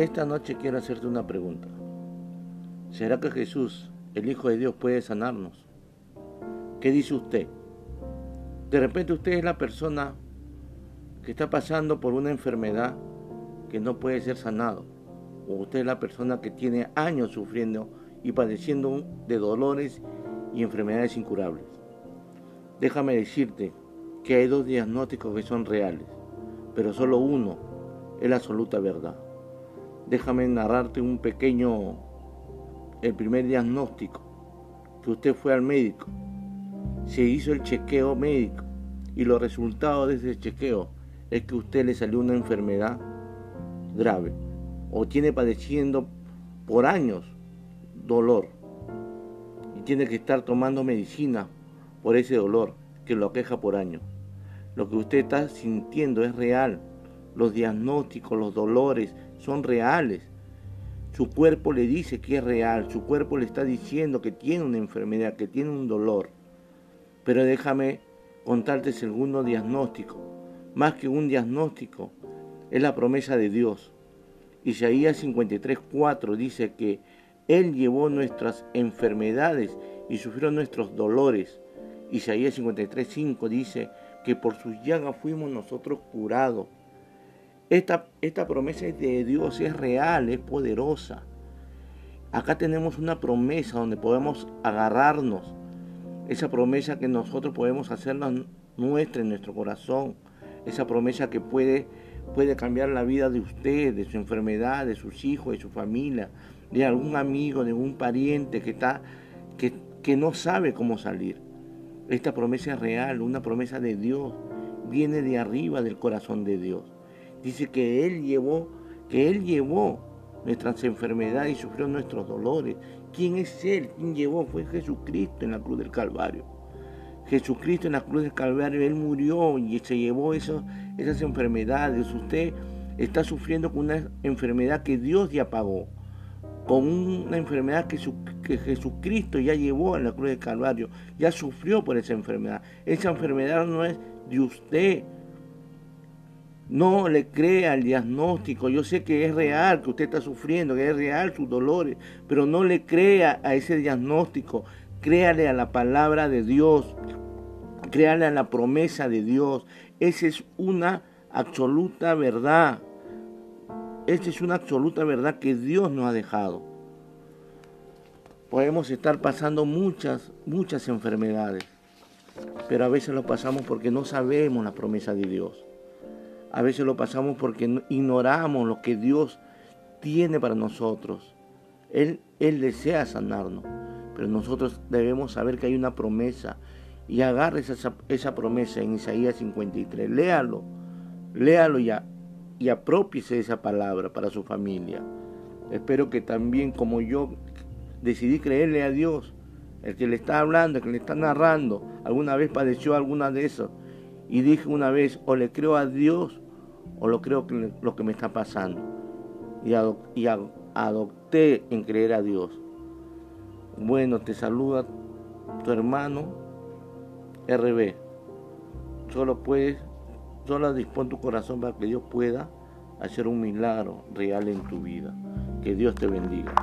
Esta noche quiero hacerte una pregunta. ¿Será que Jesús, el Hijo de Dios, puede sanarnos? ¿Qué dice usted? De repente usted es la persona que está pasando por una enfermedad que no puede ser sanado. O usted es la persona que tiene años sufriendo y padeciendo de dolores y enfermedades incurables. Déjame decirte que hay dos diagnósticos que son reales, pero solo uno es la absoluta verdad déjame narrarte un pequeño, el primer diagnóstico, que usted fue al médico, se hizo el chequeo médico y los resultados de ese chequeo es que usted le salió una enfermedad grave o tiene padeciendo por años dolor y tiene que estar tomando medicina por ese dolor que lo aqueja por años. Lo que usted está sintiendo es real. Los diagnósticos, los dolores, son reales. Su cuerpo le dice que es real, su cuerpo le está diciendo que tiene una enfermedad, que tiene un dolor. Pero déjame contarte el segundo diagnóstico. Más que un diagnóstico, es la promesa de Dios. Isaías 53:4 dice que Él llevó nuestras enfermedades y sufrió nuestros dolores. Isaías 53:5 dice que por sus llagas fuimos nosotros curados. Esta, esta promesa de Dios es real, es poderosa. Acá tenemos una promesa donde podemos agarrarnos. Esa promesa que nosotros podemos hacerla nuestra en nuestro corazón. Esa promesa que puede, puede cambiar la vida de usted, de su enfermedad, de sus hijos, de su familia, de algún amigo, de un pariente que, está, que, que no sabe cómo salir. Esta promesa es real, una promesa de Dios. Viene de arriba del corazón de Dios. Dice que Él llevó, que Él llevó nuestras enfermedades y sufrió nuestros dolores. ¿Quién es Él? ¿Quién llevó? Fue Jesucristo en la cruz del Calvario. Jesucristo en la cruz del Calvario, Él murió y se llevó esas enfermedades. Usted está sufriendo con una enfermedad que Dios ya pagó, con una enfermedad que, que Jesucristo ya llevó en la cruz del Calvario, ya sufrió por esa enfermedad. Esa enfermedad no es de usted, no le crea al diagnóstico. Yo sé que es real que usted está sufriendo, que es real sus dolores, pero no le crea a ese diagnóstico. Créale a la palabra de Dios. Créale a la promesa de Dios. Esa es una absoluta verdad. Esa es una absoluta verdad que Dios nos ha dejado. Podemos estar pasando muchas, muchas enfermedades, pero a veces lo pasamos porque no sabemos la promesa de Dios. A veces lo pasamos porque ignoramos lo que Dios tiene para nosotros. Él, Él desea sanarnos, pero nosotros debemos saber que hay una promesa y agarre esa, esa promesa en Isaías 53. Léalo, léalo ya y apropiese esa palabra para su familia. Espero que también como yo decidí creerle a Dios, el que le está hablando, el que le está narrando, alguna vez padeció alguna de esas y dije una vez, o le creo a Dios o lo creo lo que me está pasando. Y, y adopté en creer a Dios. Bueno, te saluda tu hermano RB. Solo puedes, solo dispón tu corazón para que Dios pueda hacer un milagro real en tu vida. Que Dios te bendiga.